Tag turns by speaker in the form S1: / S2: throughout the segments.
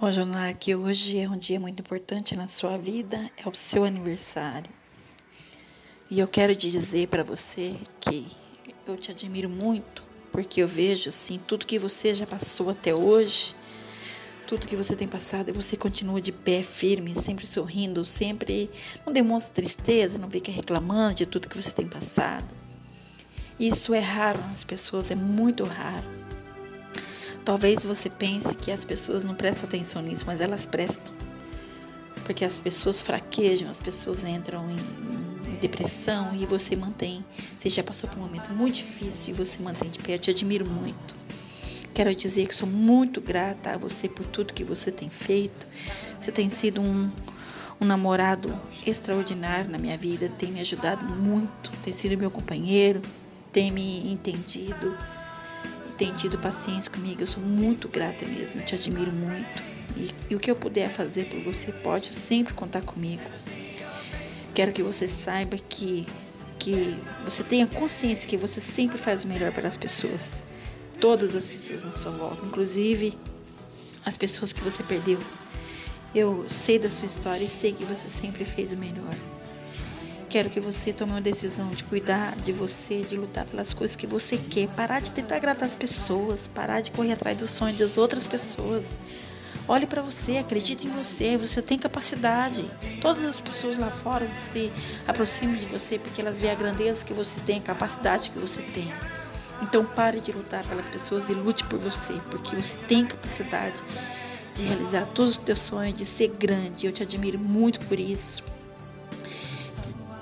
S1: Bom, Jonar, que hoje é um dia muito importante na sua vida, é o seu aniversário. E eu quero te dizer para você que eu te admiro muito, porque eu vejo assim tudo que você já passou até hoje, tudo que você tem passado, e você continua de pé firme, sempre sorrindo, sempre não demonstra tristeza, não fica reclamando de tudo que você tem passado. Isso é raro nas pessoas, é muito raro. Talvez você pense que as pessoas não prestam atenção nisso, mas elas prestam. Porque as pessoas fraquejam, as pessoas entram em, depressão e você mantém. Você já passou por um momento muito difícil e você mantém de pé. Eu te admiro muito. Quero dizer que sou muito grata a você por tudo que você tem feito. Você tem sido um, um namorado extraordinário na minha vida, tem me ajudado muito, tem sido meu companheiro, tem me entendido tem tido paciência comigo. Eu sou muito grata mesmo, te admiro muito. E, e, o que eu puder fazer por você, pode sempre contar comigo. Quero que você saiba que, que você tenha consciência que você sempre faz o melhor para as pessoas. Todas as pessoas na sua volta, inclusive as pessoas que você perdeu. Eu sei da sua história e sei que você sempre fez o melhor. Quero que você tome uma decisão de cuidar de você, de lutar pelas coisas que você quer, parar de tentar agradar as pessoas, parar de correr atrás dos sonhos das outras pessoas. Olhe para você, acredite em você, você tem capacidade. Todas as pessoas lá fora se aproximam de você porque elas veem a grandeza que você tem, a capacidade que você tem. Então pare de lutar pelas pessoas e lute por você, porque você tem capacidade de realizar todos os teus sonhos, de ser grande. Eu te admiro muito por isso.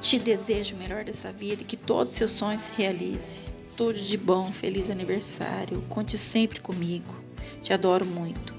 S1: Te desejo o melhor dessa vida e que todos os seus sonhos se realizem. Tudo de bom, feliz aniversário. Conte sempre comigo. Te adoro muito.